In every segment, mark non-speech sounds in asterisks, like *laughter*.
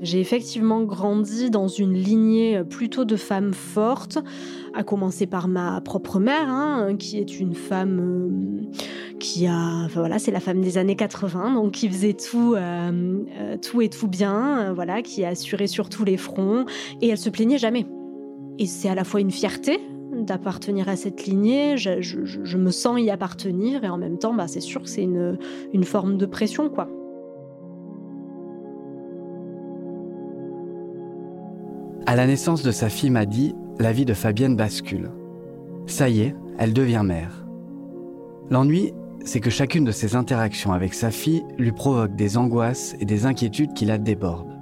J'ai effectivement grandi dans une lignée plutôt de femmes fortes, à commencer par ma propre mère, hein, qui est une femme euh, qui a, voilà, c'est la femme des années 80, donc qui faisait tout, euh, euh, tout et tout bien, voilà, qui a assuré sur tous les fronts, et elle se plaignait jamais. Et c'est à la fois une fierté d'appartenir à cette lignée, je, me sens y appartenir, et en même temps, bah, c'est sûr que c'est une forme de pression, quoi. À la naissance de sa fille Maddy, la vie de Fabienne bascule. Ça y est, elle devient mère. L'ennui, c'est que chacune de ses interactions avec sa fille lui provoque des angoisses et des inquiétudes qui la débordent.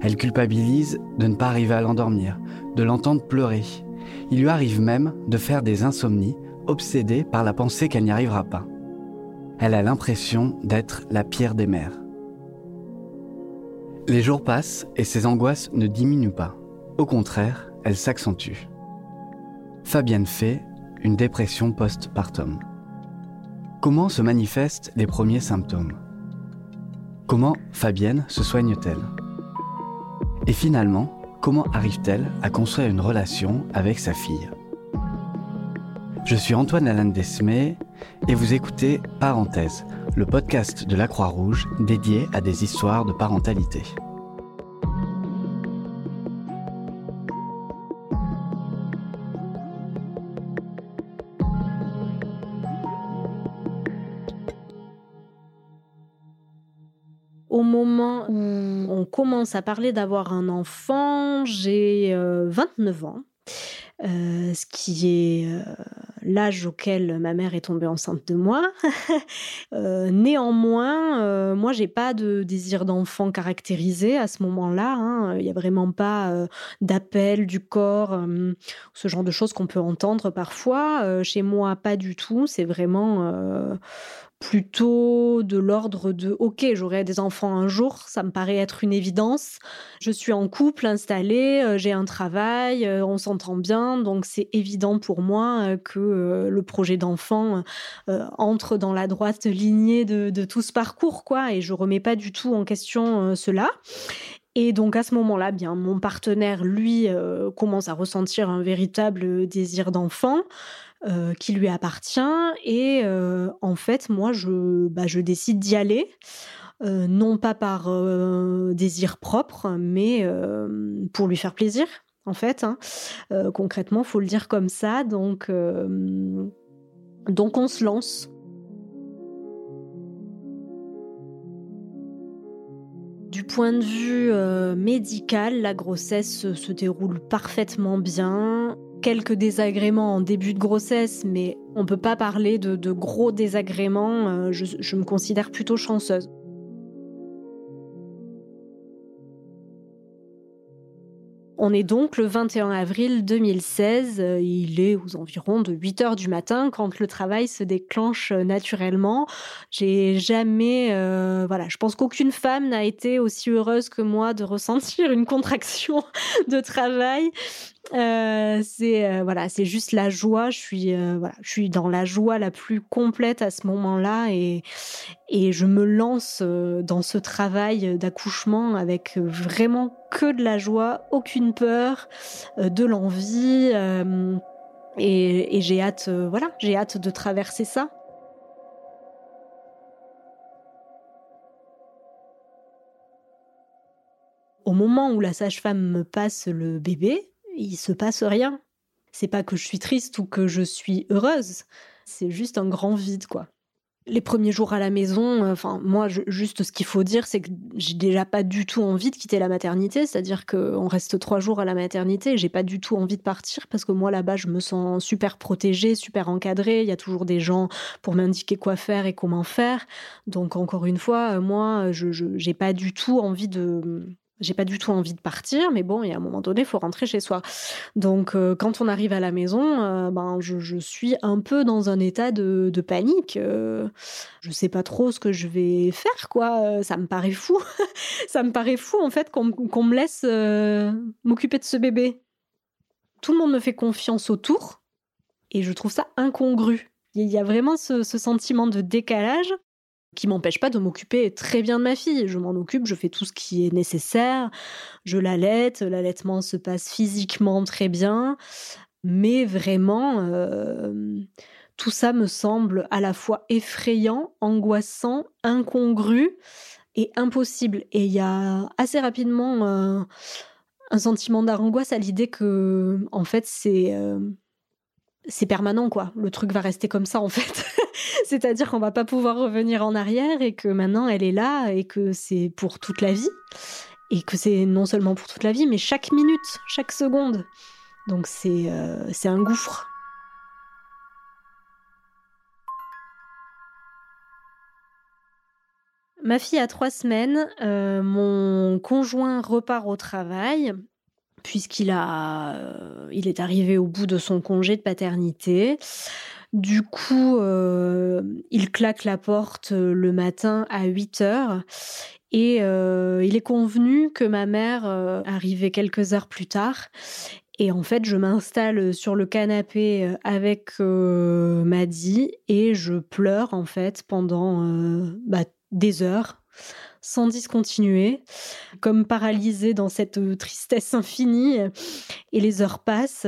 Elle culpabilise de ne pas arriver à l'endormir, de l'entendre pleurer. Il lui arrive même de faire des insomnies, obsédée par la pensée qu'elle n'y arrivera pas. Elle a l'impression d'être la pire des mères. Les jours passent et ses angoisses ne diminuent pas. Au contraire, elles s'accentuent. Fabienne fait une dépression post-partum. Comment se manifestent les premiers symptômes? Comment Fabienne se soigne-t-elle? Et finalement, comment arrive-t-elle à construire une relation avec sa fille? Je suis Antoine Alain Desmé et vous écoutez Parenthèse, le podcast de la Croix-Rouge dédié à des histoires de parentalité. Commence à parler d'avoir un enfant, j'ai 29 euh, ans. Euh, ce qui est euh, l'âge auquel ma mère est tombée enceinte de moi. *laughs* euh, néanmoins, moi, j'ai pas de désir d'enfant caractérisé à ce moment-là. Hein. Il n'y a vraiment pas d'appel du corps, ce genre de choses qu'on peut entendre parfois. chez moi, pas du tout. C'est vraiment plutôt de l'ordre de OK, j'aurai des enfants un jour, ça me paraît être une évidence. Je suis en couple installé, euh, j'ai un travail, euh, on s'entend bien, donc c'est évident pour moi euh, que le projet d'enfant entre dans la droite lignée de, tout ce parcours, quoi, et je remets pas du tout en question cela. Et donc à ce moment-là, bien mon partenaire, lui, commence à ressentir un véritable désir d'enfant. Euh, qui lui appartient. Et euh, en fait, moi, je, bah, je décide d'y aller. Euh, non pas par désir propre, mais pour lui faire plaisir, en fait. Hein. concrètement, faut le dire comme ça. Donc, donc on se lance. Point de vue médical, la grossesse se déroule parfaitement bien quelques désagréments en début de grossesse, mais on ne peut pas parler de, gros désagréments. Euh, je me considère plutôt chanceuse. On est donc le 21 avril 2016, euh, il est aux environs de 8 heures du matin quand le travail se déclenche euh, naturellement. J'ai jamais, euh, voilà, je pense qu'aucune femme n'a été aussi heureuse que moi de ressentir une contraction *laughs* de travail. Euh, c'est voilà, c'est juste la joie. Je suis voilà, je suis dans la joie la plus complète à ce moment-là et et je me lance dans ce travail d'accouchement avec vraiment que de la joie, aucune peur, euh, de l'envie. Euh, et, j'ai hâte, euh, voilà, j'ai hâte de traverser ça. Au moment où la sage-femme me passe le bébé, il se passe rien. C'est pas que je suis triste ou que je suis heureuse, c'est juste un grand vide, quoi les premiers jours à la maison, enfin moi, juste ce qu'il faut dire, c'est que j'ai déjà pas du tout envie de quitter la maternité, c'est-à-dire qu'on reste trois jours à la maternité, j'ai pas du tout envie de partir parce que moi là-bas, je me sens super protégée, super encadrée. Il y a toujours des gens pour m'indiquer quoi faire et comment faire. Donc encore une fois, moi, je j'ai pas du tout envie de j'ai pas du tout envie de partir, mais bon, il y a un moment donné, il faut rentrer chez soi. Donc, euh, quand on arrive à la maison, euh, ben, je, suis un peu dans un état de, panique. Euh, je sais pas trop ce que je vais faire, quoi. Ça me paraît fou. *laughs* ça me paraît fou, en fait, qu'on me laisse m'occuper de ce bébé. Tout le monde me fait confiance autour, et je trouve ça incongru. Il y a vraiment ce sentiment de décalage qui m'empêche pas de m'occuper très bien de ma fille. Je m'en occupe, je fais tout ce qui est nécessaire, je l'allaite, l'allaitement se passe physiquement très bien, mais vraiment, euh, tout ça me semble à la fois effrayant, angoissant, incongru et impossible. Et il y a assez rapidement euh, un sentiment d'angoisse à l'idée que, en fait, c'est euh, c'est permanent, quoi. Le truc va rester comme ça, en fait. *laughs* C'est-à-dire qu'on va pas pouvoir revenir en arrière et que maintenant elle est là et que c'est pour toute la vie. Et que c'est non seulement pour toute la vie, mais chaque minute, chaque seconde. Donc c'est euh, un gouffre. Ma fille a trois semaines, euh, mon conjoint repart au travail puisqu'il euh, il est arrivé au bout de son congé de paternité. Du coup, euh, il claque la porte euh, le matin à 8 heures et il est convenu que ma mère arrivait quelques heures plus tard. Et en fait, je m'installe sur le canapé avec Maddy et je pleure en fait pendant bah, des heures sans discontinuer, comme paralysée dans cette euh, tristesse infinie. Et les heures passent.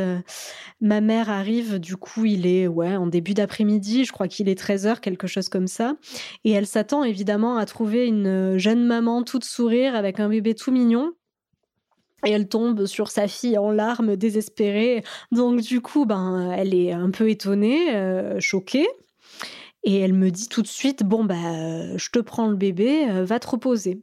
Ma mère arrive, du coup, il est ouais, en début d'après-midi, je crois qu'il est 13h, quelque chose comme ça. Et elle s'attend évidemment à trouver une jeune maman toute sourire avec un bébé tout mignon. Et elle tombe sur sa fille en larmes, désespérée. Donc du coup, ben, elle est un peu étonnée, euh, choquée. Et elle me dit tout de suite bon bah je te prends le bébé, euh, va te reposer.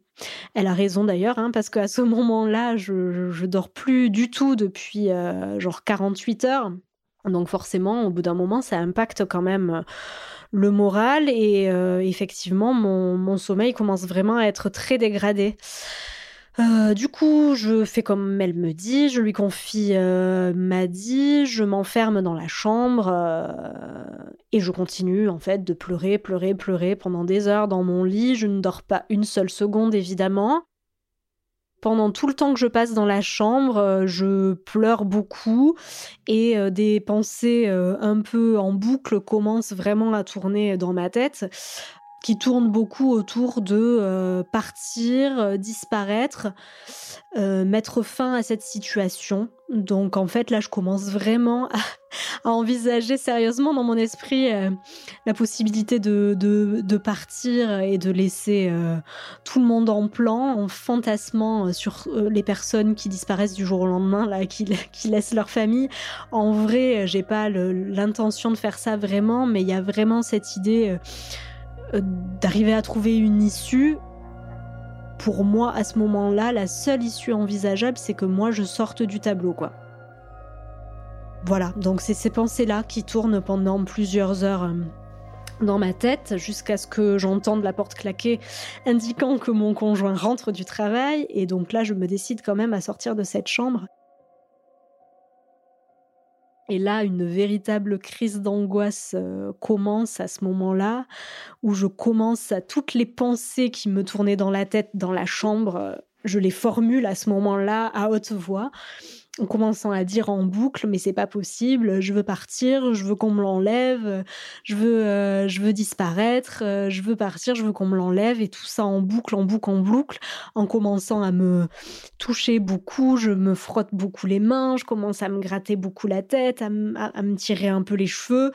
Elle a raison d'ailleurs hein, parce qu'à ce *laughs* moment-là je, je, dors plus du tout depuis euh, genre 48 heures. Donc forcément au bout d'un moment ça impacte quand même euh, le moral et effectivement mon, mon sommeil commence vraiment à être très dégradé. Euh, du coup, je fais comme elle me dit, je lui confie euh, m'a dit, je m'enferme dans la chambre euh, et je continue en fait de pleurer, pleurer, pleurer pendant des heures dans mon lit. Je ne dors pas une seule seconde évidemment. Pendant tout le temps que je passe dans la chambre, je pleure beaucoup et des pensées un peu en boucle commencent vraiment à tourner dans ma tête qui tourne beaucoup autour de euh, partir, euh, disparaître, euh, mettre fin à cette situation. Donc en fait là je commence vraiment à, envisager sérieusement dans mon esprit la possibilité de, partir et de laisser tout le monde en plan, en fantasmant sur les personnes qui disparaissent du jour au lendemain, là, qui, *laughs* laissent leur famille. En vrai, j'ai pas l'intention de faire ça vraiment, mais il y a vraiment cette idée d'arriver à trouver une issue. Pour moi, à ce moment-là, la seule issue envisageable, c'est que moi, je sorte du tableau, quoi. Voilà, donc c'est ces pensées-là qui tournent pendant plusieurs heures euh, dans ma tête jusqu'à ce que j'entende la porte claquer indiquant que mon conjoint rentre du travail et donc là je me décide quand même à sortir de cette chambre et là, une véritable crise d'angoisse euh, commence à ce moment-là, où je commence à toutes les pensées qui me tournaient dans la tête dans la chambre, euh, je les formule à ce moment-là à haute voix en commençant à dire en boucle mais c'est pas possible, je veux partir, je veux qu'on me l'enlève, je veux euh, je veux disparaître, euh, je veux partir, je veux qu'on me l'enlève et tout ça en boucle, en boucle, en boucle, en commençant à me toucher beaucoup, je me frotte beaucoup les mains, je commence à me gratter beaucoup la tête, à, me tirer un peu les cheveux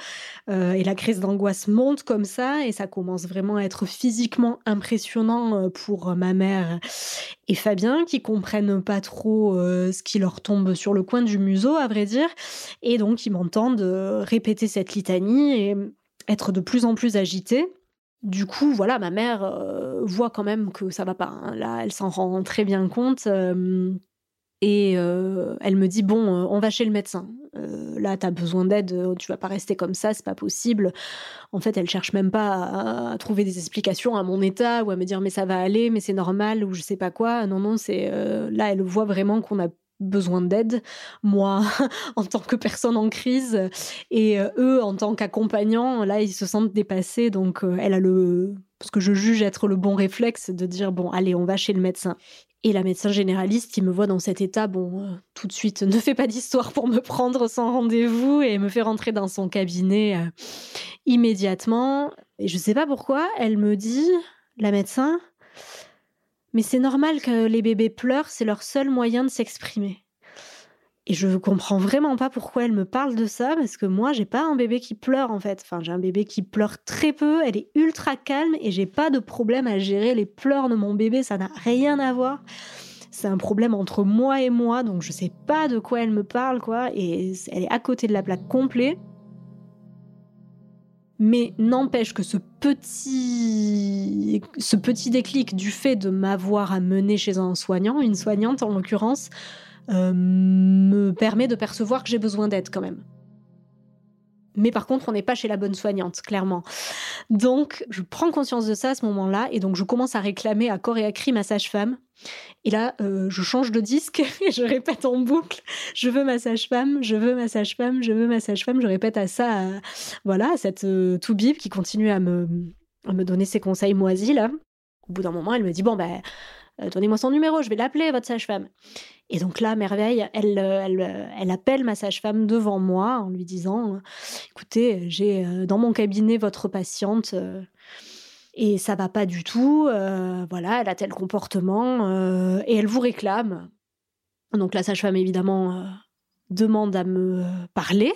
euh, et la crise d'angoisse monte comme ça et ça commence vraiment à être physiquement impressionnant pour ma mère et Fabien qui comprennent pas trop ce qui leur tombe sur le coin du museau, à vrai dire, et donc ils m'entendent euh, répéter cette litanie et être de plus en plus agitée. Du coup, voilà, ma mère euh, voit quand même que ça va pas. Hein. Là, elle s'en rend très bien compte. Euh, et elle me dit bon, on va chez le médecin. là, tu as besoin d'aide, tu vas pas rester comme ça, c'est pas possible. En fait, elle cherche même pas à, trouver des explications à mon état ou à me dire mais ça va aller, mais c'est normal ou je sais pas quoi. Non, non, c'est là, elle voit vraiment qu'on a besoin d'aide, moi *laughs* en tant que personne en crise et euh, eux en tant qu'accompagnants, là ils se sentent dépassés donc euh, elle a le ce que je juge être le bon réflexe de dire bon allez on va chez le médecin. Et la médecin généraliste qui me voit dans cet état, bon, euh, tout de suite, ne fait pas d'histoire pour me prendre sans rendez-vous et me fait rentrer dans son cabinet immédiatement. Et je sais pas pourquoi, elle me dit, la médecin, mais c'est normal que les bébés pleurent, c'est leur seul moyen de s'exprimer. Et je comprends vraiment pas pourquoi elle me parle de ça, parce que moi, j'ai pas un bébé qui pleure en fait. Enfin, j'ai un bébé qui pleure très peu, elle est ultra calme et j'ai pas de problème à gérer les pleurs de mon bébé, ça n'a rien à voir. C'est un problème entre moi et moi, donc je sais pas de quoi elle me parle, quoi, et elle est à côté de la plaque complet. Mais n'empêche que ce petit, ce petit déclic du fait de m'avoir amené chez un soignant, une soignante en l'occurrence, euh, me permet de percevoir que j'ai besoin d'aide quand même. Mais par contre, on n'est pas chez la bonne soignante, clairement. Donc, je prends conscience de ça à ce moment-là, et donc je commence à réclamer à corps et à cri ma sage-femme. Et là, euh, je change de disque *laughs* et je répète en boucle je veux ma sage-femme, je veux ma sage-femme, je veux ma sage-femme. Je répète à ça, voilà, à cette euh, Toubib qui continue à me, à me donner ses conseils moisis là. Au bout d'un moment, elle me dit bon ben, donnez-moi son numéro, je vais l'appeler votre sage-femme. Et donc là, merveille, elle, euh, elle, euh, elle appelle ma sage-femme devant moi en lui disant euh, "Écoutez, j'ai dans mon cabinet votre patiente et ça va pas du tout. voilà, elle a tel comportement et elle vous réclame." Donc la sage-femme évidemment demande à me parler.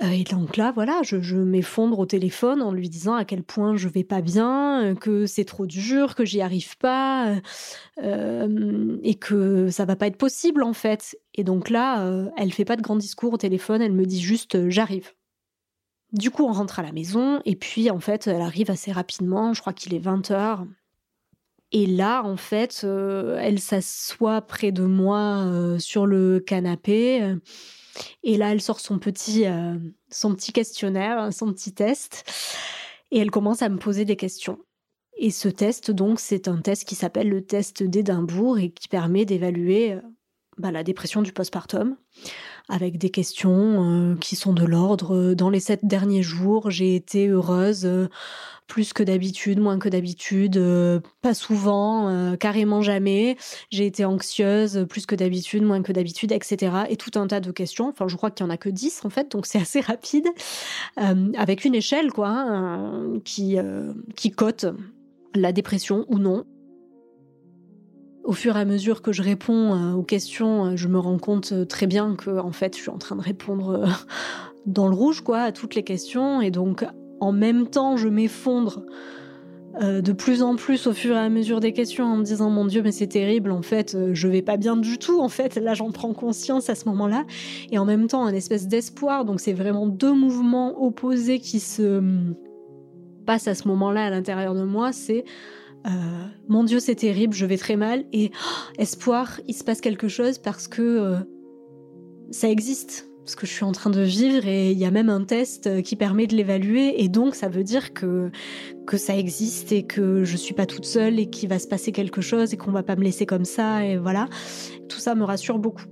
Euh, et donc là, voilà, je, m'effondre au téléphone en lui disant à quel point je vais pas bien, euh, que c'est trop dur, que j'y arrive pas, euh, et que ça va pas être possible en fait. Et donc là, elle fait pas de grand discours au téléphone, elle me dit juste j'arrive. Du coup, on rentre à la maison, et puis en fait, elle arrive assez rapidement, je crois qu'il est 20h. Et là, en fait, elle s'assoit près de moi sur le canapé. Et là, elle sort son petit, euh, son petit questionnaire, son petit test, et elle commence à me poser des questions. Et ce test, donc, c'est un test qui s'appelle le test d'Édimbourg et qui permet d'évaluer euh, bah, la dépression du postpartum avec des questions euh, qui sont de l'ordre dans les sept derniers jours, j'ai été heureuse plus que d'habitude, moins que d'habitude, euh, pas souvent, euh, carrément jamais. J'ai été anxieuse plus que d'habitude, moins que d'habitude, etc. Et tout un tas de questions. Enfin, je crois qu'il y en a que 10 en fait, donc *laughs* c'est assez rapide, euh, avec une échelle quoi, hein, qui, qui cote la dépression ou non. Au fur et à mesure que je réponds aux questions, je me rends compte très bien que en fait, je suis en train de répondre *laughs* dans le rouge quoi à toutes les questions et donc en même temps, je m'effondre euh, de plus en plus au fur et à mesure des questions en me disant mon Dieu, mais c'est terrible, en fait, euh, je vais pas bien du tout, en fait. Là, j'en prends conscience à ce moment-là. Et en même temps, un espèce d'espoir. Donc, c'est vraiment deux mouvements opposés qui se hum, passent à ce moment-là à l'intérieur de moi. C'est euh, mon Dieu, c'est terrible, je vais très mal. Et oh, espoir, il se passe quelque chose parce que ça existe ce que je suis en train de vivre et il y a même un test euh, qui permet de l'évaluer et donc ça veut dire que que ça existe et que je suis pas toute seule et qu'il va se passer quelque chose et qu'on va pas me laisser comme ça et voilà. Tout ça me rassure beaucoup.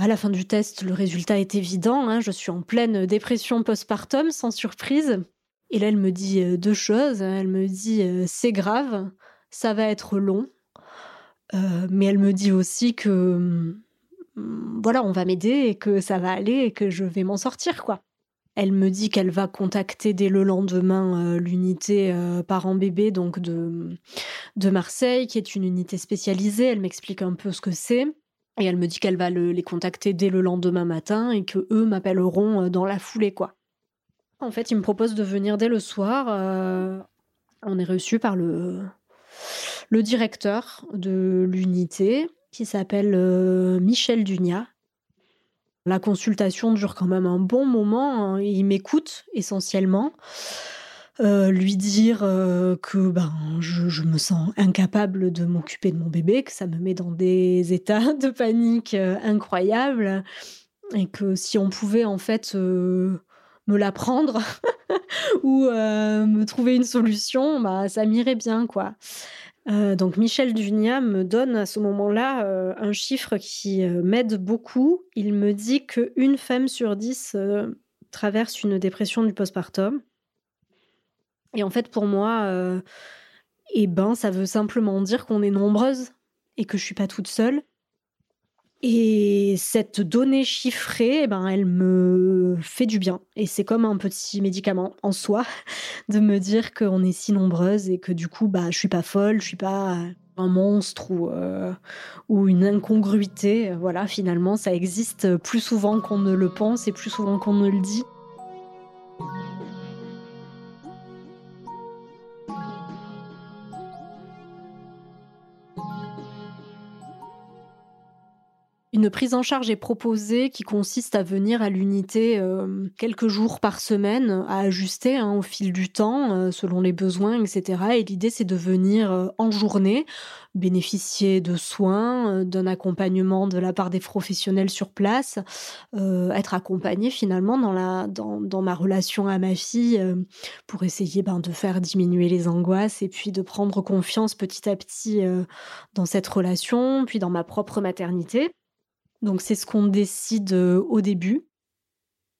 À la fin du test, le résultat est évident. Hein. je suis en pleine dépression postpartum, sans surprise. Et là, elle me dit euh, deux choses. Elle me dit euh, c'est grave, ça va être long. Euh, mais elle me dit aussi que mm, voilà, on va m'aider et que ça va aller et que je vais m'en sortir, quoi. Elle me dit qu'elle va contacter dès le lendemain l'unité parent-bébé donc de, de Marseille, qui est une unité spécialisée. Elle m'explique un peu ce que c'est. Et elle me dit qu'elle va les contacter dès le lendemain matin et que eux m'appelleront dans la foulée, quoi. En fait, il me propose de venir dès le soir. Euh, on est reçu par le, le directeur de l'unité qui s'appelle euh, Michel Dunia. La consultation dure quand même un bon moment. Hein. Il m'écoute essentiellement. Euh, lui dire que ben, je, je, me sens incapable de m'occuper de mon bébé, que ça me met dans des *laughs* états de panique incroyables, et que si on pouvait en fait me la prendre *laughs* ou euh, me trouver une solution, bah, ça m'irait bien, quoi. Euh, donc Michel Dunia me donne à ce moment-là euh, un chiffre qui m'aide beaucoup. Il me dit qu'une femme sur dix traverse une dépression du postpartum. Et en fait, pour moi, eh ben, ça veut simplement dire qu'on est nombreuses et que je suis pas toute seule. Et cette donnée chiffrée, eh ben, elle me fait du bien. Et c'est comme un petit médicament en soi *laughs* de me dire qu'on est si nombreuses et que du coup, bah, je suis pas folle, je suis pas un monstre ou, euh, ou une incongruité. Voilà, finalement, ça existe plus souvent qu'on ne le pense et plus souvent qu'on ne le dit. Une prise en charge est proposée qui consiste à venir à l'unité euh, quelques jours par semaine, à ajuster hein, au fil du temps, euh, selon les besoins, etc. Et l'idée, c'est de venir euh, en journée, bénéficier de soins, d'un accompagnement de la part des professionnels sur place, être accompagné finalement dans, ma relation à ma fille pour essayer ben, de faire diminuer les angoisses et puis de prendre confiance petit à petit dans cette relation, puis dans ma propre maternité. Donc c'est ce qu'on décide au début.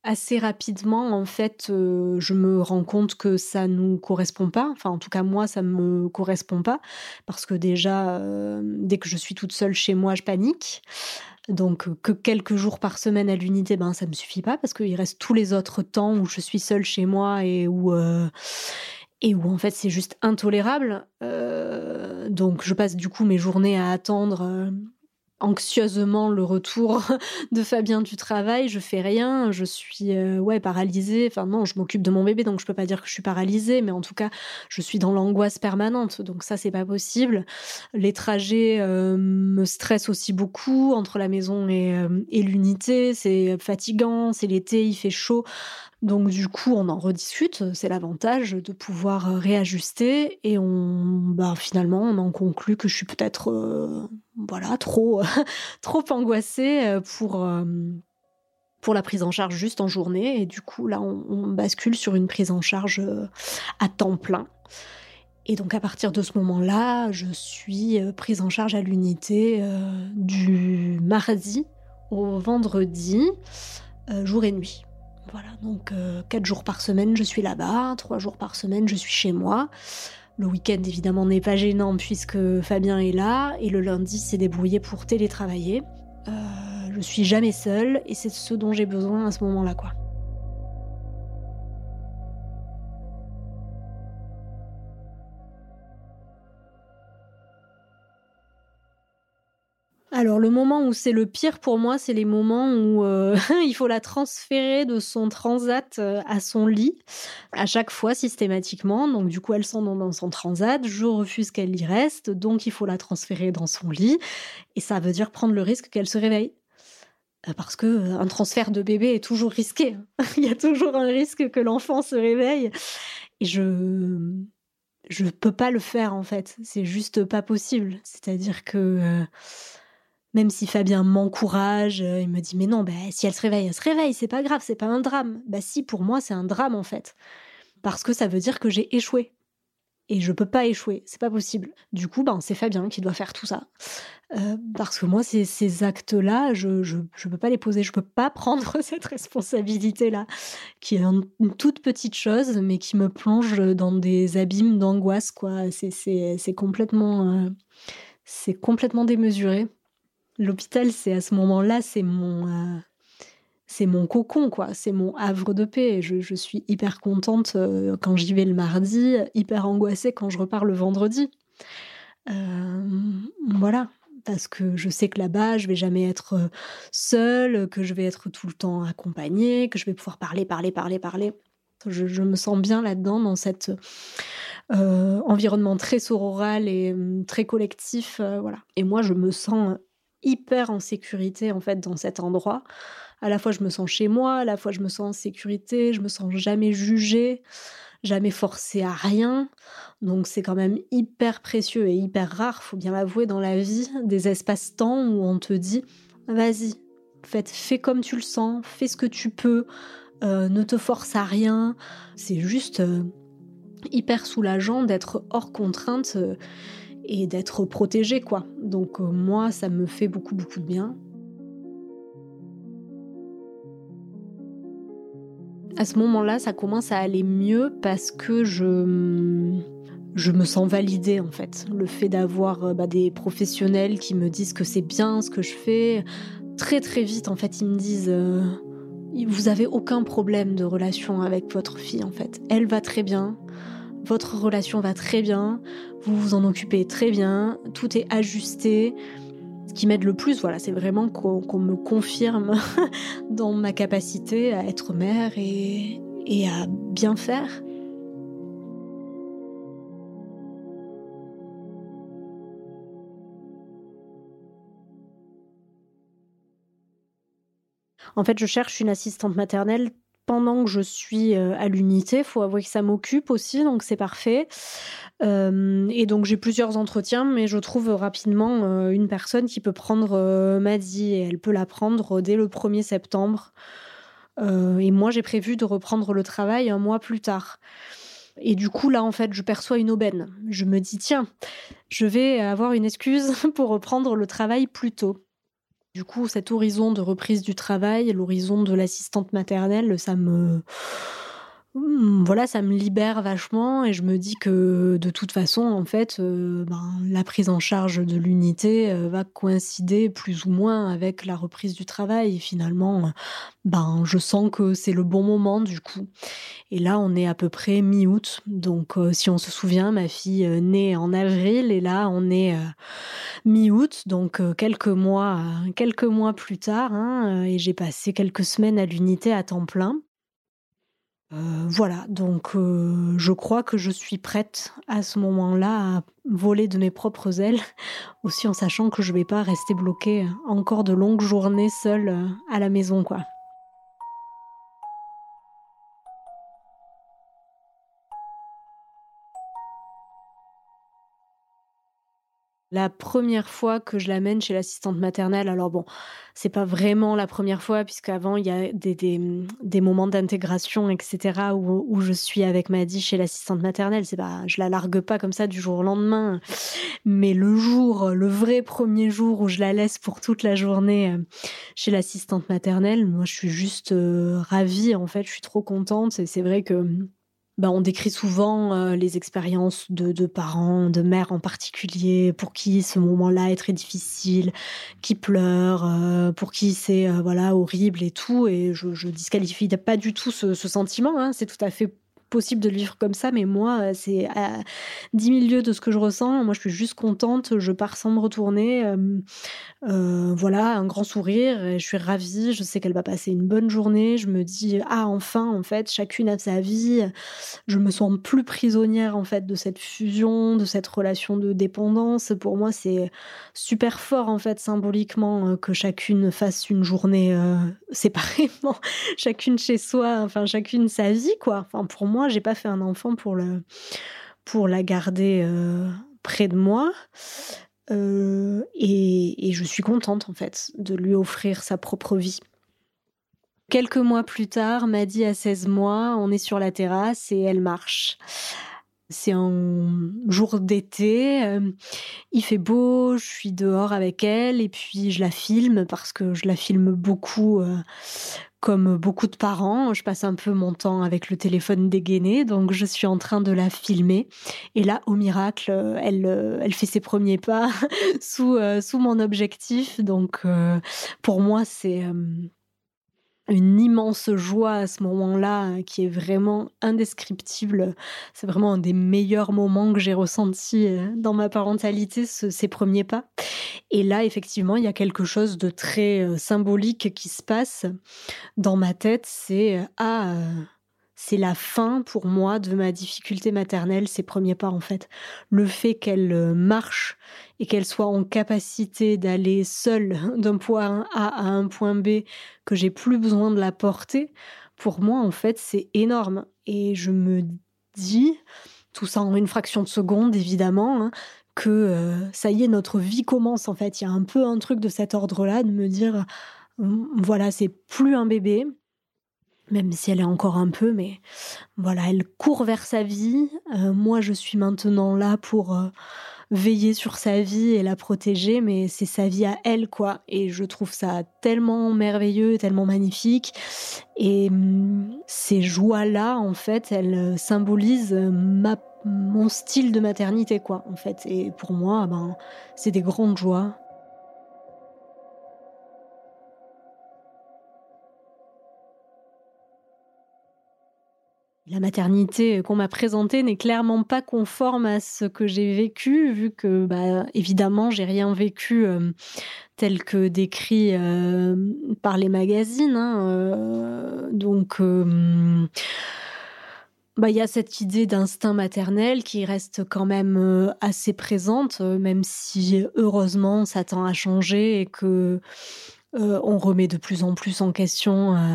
Assez rapidement, en fait, je me rends compte que ça nous correspond pas. Enfin, en tout cas, moi, ça me correspond pas. Parce que déjà, dès que je suis toute seule chez moi, je panique. Donc, que quelques jours par semaine à l'unité, ben, ça me suffit pas. Parce qu'il reste tous les autres temps où je suis seule chez moi et où, et où en fait, c'est juste intolérable. donc, je passe du coup mes journées à attendre anxieusement le retour *laughs* de Fabien du travail, je fais rien, je suis euh, ouais paralysée. Enfin non, je m'occupe de mon bébé donc je peux pas dire que je suis paralysée, mais en tout cas je suis dans l'angoisse permanente donc ça c'est pas possible. Les trajets euh, me stressent aussi beaucoup entre la maison et, euh, et l'unité, c'est fatigant, c'est l'été, il fait chaud. Donc du coup, on en rediscute. C'est l'avantage de pouvoir euh, réajuster et on, bah, finalement, on en conclut que je suis peut-être, euh, voilà, trop, *laughs* trop angoissée euh, pour pour la prise en charge juste en journée. Et du coup, là, on, bascule sur une prise en charge à temps plein. Et donc à partir de ce moment-là, je suis prise en charge à l'unité du mardi au vendredi, jour et nuit. Voilà, donc euh, quatre jours par semaine, je suis là-bas, trois jours par semaine, je suis chez moi. Le week-end, évidemment, n'est pas gênant puisque Fabien est là, et le lundi, c'est débrouillé pour télétravailler. Euh, je suis jamais seule, et c'est ce dont j'ai besoin à ce moment-là, quoi. Alors le moment où c'est le pire pour moi, c'est les moments où euh, *laughs* il faut la transférer de son transat euh, à son lit, à chaque fois systématiquement. Donc du coup, elle s'en dans son transat, je refuse qu'elle y reste, donc il faut la transférer dans son lit, et ça veut dire prendre le risque qu'elle se réveille. Euh, parce que un transfert de bébé est toujours risqué. *laughs* il y a toujours un risque que l'enfant se réveille. Et je je peux pas le faire en fait. C'est juste pas possible. C'est-à-dire que même si Fabien m'encourage, euh, il me dit mais non, bah, si elle se réveille, elle se réveille, c'est pas grave, c'est pas un drame. Bah si, pour moi, c'est un drame en fait. Parce que ça veut dire que j'ai échoué. Et je peux pas échouer, c'est pas possible. Du coup, ben, c'est Fabien qui doit faire tout ça. Euh, parce que moi, ces, ces actes-là, je, je, je, peux pas les poser, je peux pas *laughs* prendre cette responsabilité-là, qui est une toute petite chose, mais qui me plonge dans des abîmes d'angoisse, quoi. C'est complètement, euh, c'est complètement démesuré. L'hôpital, c'est à ce moment-là, c'est mon, euh, mon cocon, quoi. C'est mon havre de paix. Je, suis hyper contente euh, quand j'y vais le mardi, hyper angoissée quand je repars le vendredi. Euh, voilà. Parce que je sais que là-bas, je vais jamais être seule, que je vais être tout le temps accompagnée, que je vais pouvoir parler, parler, parler, parler. Je, me sens bien là-dedans, dans cet environnement très sororal et très collectif. voilà. Et moi, je me sens hyper en sécurité en fait dans cet endroit. À la fois je me sens chez moi, à la fois je me sens en sécurité, je me sens jamais jugée, jamais forcée à rien. Donc c'est quand même hyper précieux et hyper rare, faut bien l'avouer dans la vie, des espaces-temps où on te dit vas-y, fais comme tu le sens, fais ce que tu peux, euh, ne te force à rien. C'est juste euh, hyper soulageant d'être hors contrainte. Euh, et d'être protégée, quoi. Donc euh, moi, ça me fait beaucoup, beaucoup de bien. À ce moment-là, ça commence à aller mieux parce que je, je me sens validée en fait. Le fait d'avoir bah, des professionnels qui me disent que c'est bien ce que je fais, très très vite en fait ils me disent vous avez aucun problème de relation avec votre fille en fait. Elle va très bien, votre relation va très bien, vous vous en occupez très bien, tout est ajusté. Ce qui m'aide le plus, voilà, c'est vraiment qu'on me confirme *laughs* dans ma capacité à être mère et, et à bien faire. En fait, je cherche une assistante maternelle pendant que je suis euh, à l'unité. Il faut avouer que ça m'occupe aussi, donc c'est parfait. Euh, et donc j'ai plusieurs entretiens, mais je trouve rapidement euh, une personne qui peut prendre Maddy et elle peut la prendre dès le 1er septembre. et moi j'ai prévu de reprendre le travail un mois plus tard. Et du coup, là, en fait, je perçois une aubaine. Je me dis, tiens, je vais avoir une excuse *laughs* pour reprendre le travail plus tôt. Du coup, cet horizon de reprise du travail, l'horizon de l'assistante maternelle, ça me voilà, ça me libère vachement et je me dis que de toute façon, en fait, euh, ben, la prise en charge de l'unité euh, va coïncider plus ou moins avec la reprise du travail. Et finalement, ben, je sens que c'est le bon moment du coup. Et là, on est à peu près mi-août. Donc, euh, si on se souvient, ma fille naît en avril et là, on est mi-août, donc quelques mois, quelques mois plus tard. Hein, et j'ai passé quelques semaines à l'unité à temps plein. Euh, voilà, donc euh, je crois que je suis prête à ce moment-là à voler de mes propres ailes, *laughs* aussi en sachant que je vais pas rester bloquée encore de longues journées seule euh, à la maison, quoi. La première fois que je l'amène chez l'assistante maternelle, alors bon, c'est pas vraiment la première fois, puisqu'avant, il y a des, des, moments d'intégration, etc., où, où, je suis avec Maddy chez l'assistante maternelle. C'est pas, je la largue pas comme ça du jour au lendemain. Mais le jour, le vrai premier jour où je la laisse pour toute la journée euh, chez l'assistante maternelle, moi, je suis juste euh, ravie, en fait. Je suis trop contente. Et c'est vrai que bah, on décrit souvent euh, les expériences de, parents, de mères en particulier, pour qui ce moment-là est très difficile, qui pleurent, euh, pour qui c'est euh, voilà horrible et tout. Et je, je disqualifie pas du tout ce, sentiment. Hein. c'est tout à fait possible de le vivre comme ça, mais moi, euh, c'est à 10 000 lieues de ce que je ressens. Moi, je suis juste contente, je pars sans me retourner. Euh, euh, voilà, un grand sourire, je suis ravie, je sais qu'elle va passer une bonne journée. Je me dis, ah, enfin, en fait, chacune a sa vie. Je me sens plus prisonnière, en fait, de cette fusion, de cette relation de dépendance. Pour moi, c'est super fort, en fait, symboliquement, que chacune fasse une journée *laughs* séparément, chacune chez soi, enfin, chacune sa vie, quoi. Enfin, pour moi, j'ai pas fait un enfant pour le pour la garder euh, près de moi. Euh, et, je suis contente en fait de lui offrir sa propre vie. Quelques mois plus tard, Maddy a 16 mois, on est sur la terrasse et elle marche. C'est un jour d'été, euh, il fait beau, je suis dehors avec elle et puis je la filme parce que je la filme beaucoup comme beaucoup de parents, je passe un peu mon temps avec le téléphone dégainé, donc je suis en train de la filmer. Et là, au miracle, elle, elle fait ses premiers pas *laughs* sous, euh, sous mon objectif. Donc, euh, pour moi, c'est euh, une immense joie à ce moment-là hein, qui est vraiment indescriptible. C'est vraiment un des meilleurs moments que j'ai ressenti euh, dans ma parentalité, ces premiers pas. Et là, effectivement, il y a quelque chose de très euh, symbolique qui se passe dans ma tête. C'est euh, ah c'est la fin pour moi de ma difficulté maternelle, ses premiers pas en fait. Le fait qu'elle euh, marche et qu'elle soit en capacité d'aller seule *laughs* d'un point A à un point B, que j'ai plus besoin de la porter, pour moi en fait c'est énorme. Et je me dis, tout ça en une fraction de seconde évidemment, hein, que euh, ça y est, notre vie commence en fait. Il y a un peu un truc de cet ordre-là, de me dire, voilà, c'est plus un bébé, même si elle est encore un peu, mais voilà, elle court vers sa vie. Euh, moi, je suis maintenant là pour euh, veiller sur sa vie et la protéger, mais c'est sa vie à elle, quoi. Et je trouve ça tellement merveilleux, tellement magnifique. Et hum, ces joies-là, en fait, elles symbolisent ma, mon style de maternité, quoi, en fait. Et pour moi, ben, c'est des grandes joies. La maternité qu'on m'a présentée n'est clairement pas conforme à ce que j'ai vécu, vu que, bah, évidemment, j'ai rien vécu euh, tel que décrit euh, par les magazines. Hein, euh, donc, bah, il y a cette idée d'instinct maternel qui reste quand même assez présente, même si heureusement ça tend à changer et que euh, on remet de plus en plus en question euh,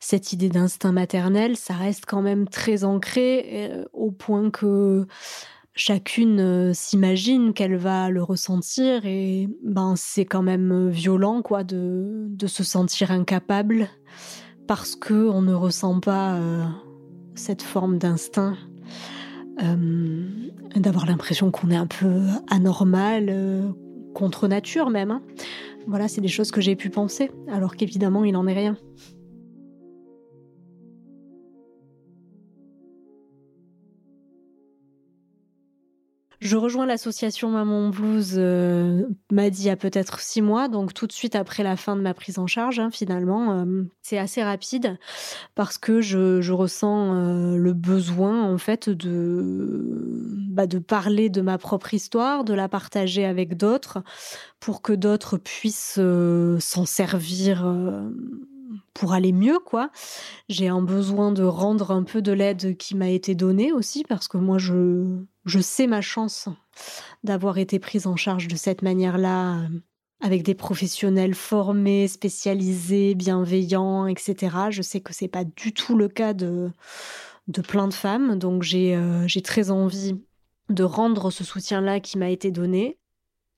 cette idée d'instinct maternel. Ça reste quand même très ancré euh, au point que chacune s'imagine qu'elle va le ressentir et ben c'est quand même violent quoi de, se sentir incapable parce que on ne ressent pas cette forme d'instinct. d'avoir l'impression qu'on est un peu anormal, contre nature même. Voilà, c'est des choses que j'ai pu penser, alors qu'évidemment, il n'en est rien. Je rejoins l'association Maman Blues, euh, m'a dit il y a peut-être six mois, donc tout de suite après la fin de ma prise en charge, hein, finalement. Euh, c'est assez rapide parce que je, ressens euh, le besoin, en fait, de, bah, de parler de ma propre histoire, de la partager avec d'autres pour que d'autres puissent s'en servir pour aller mieux, quoi. J'ai un besoin de rendre un peu de l'aide qui m'a été donnée aussi, parce que moi, je, je sais ma chance d'avoir été prise en charge de cette manière-là, euh, avec des professionnels formés, spécialisés, bienveillants, etc. Je sais que c'est pas du tout le cas de, de plein de femmes, donc j'ai euh, j'ai très envie de rendre ce soutien-là qui m'a été donné.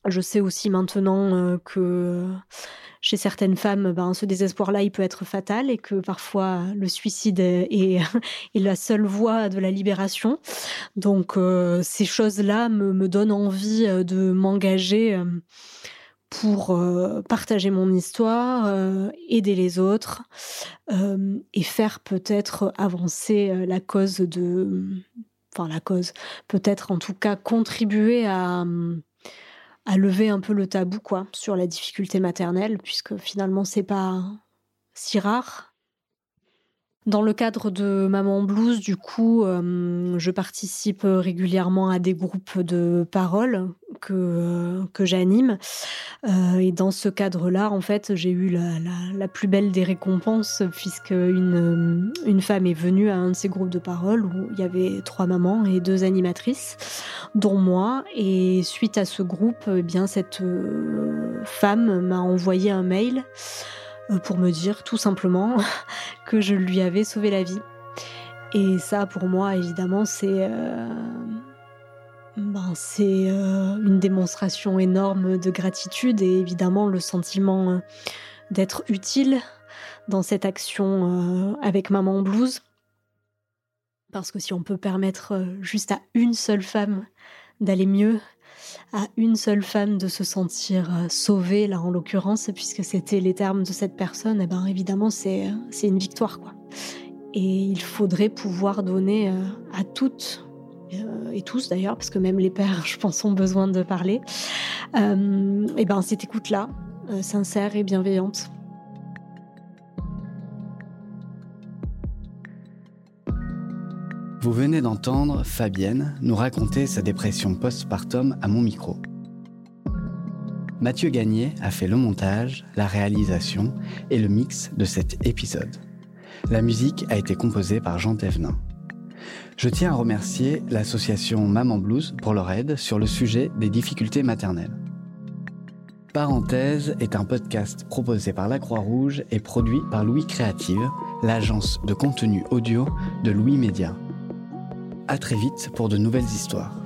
Je sais aussi maintenant euh, que chez certaines femmes, ben, ce désespoir-là, il peut être fatal et que parfois le suicide est, *laughs* la seule voie de la libération. Donc euh, ces choses-là me, donnent envie euh, de m'engager pour partager mon histoire, aider les autres et faire peut-être avancer la cause de... Enfin la cause, peut-être en tout cas contribuer à à lever un peu le tabou quoi sur la difficulté maternelle puisque finalement c'est pas si rare. Dans le cadre de Maman Blues, du coup, euh, je participe régulièrement à des groupes de parole que, euh, que j'anime. Euh, et dans ce cadre-là, en fait, j'ai eu la, la, plus belle des récompenses puisque une, une femme est venue à un de ces groupes de parole où il y avait trois mamans et deux animatrices, dont moi. Et suite à ce groupe, eh bien, cette femme m'a envoyé un mail pour me dire tout simplement *laughs* que je lui avais sauvé la vie. Et ça, pour moi, évidemment, c'est euh, ben, euh, une démonstration énorme de gratitude et évidemment le sentiment d'être utile dans cette action avec Maman Blues. Parce que si on peut permettre juste à une seule femme d'aller mieux, à une seule femme de se sentir euh, sauvée, là en l'occurrence, puisque c'était les termes de cette personne, et eh ben évidemment c'est euh, c'est une victoire quoi. Et il faudrait pouvoir donner euh, à toutes et tous d'ailleurs, parce que même les pères, *laughs* je pense, ont besoin de parler. et eh ben cette écoute là, sincère et bienveillante. Vous venez d'entendre Fabienne nous raconter sa dépression postpartum à mon micro. Mathieu Gagné a fait le montage, la réalisation et le mix de cet épisode. La musique a été composée par Jean Thévenin. Je tiens à remercier l'association Maman Blues pour leur aide sur le sujet des difficultés maternelles. Parenthèse est un podcast proposé par la Croix-Rouge et produit par Louis Créative, l'agence de contenu audio de Louis Média. À très vite pour de nouvelles histoires.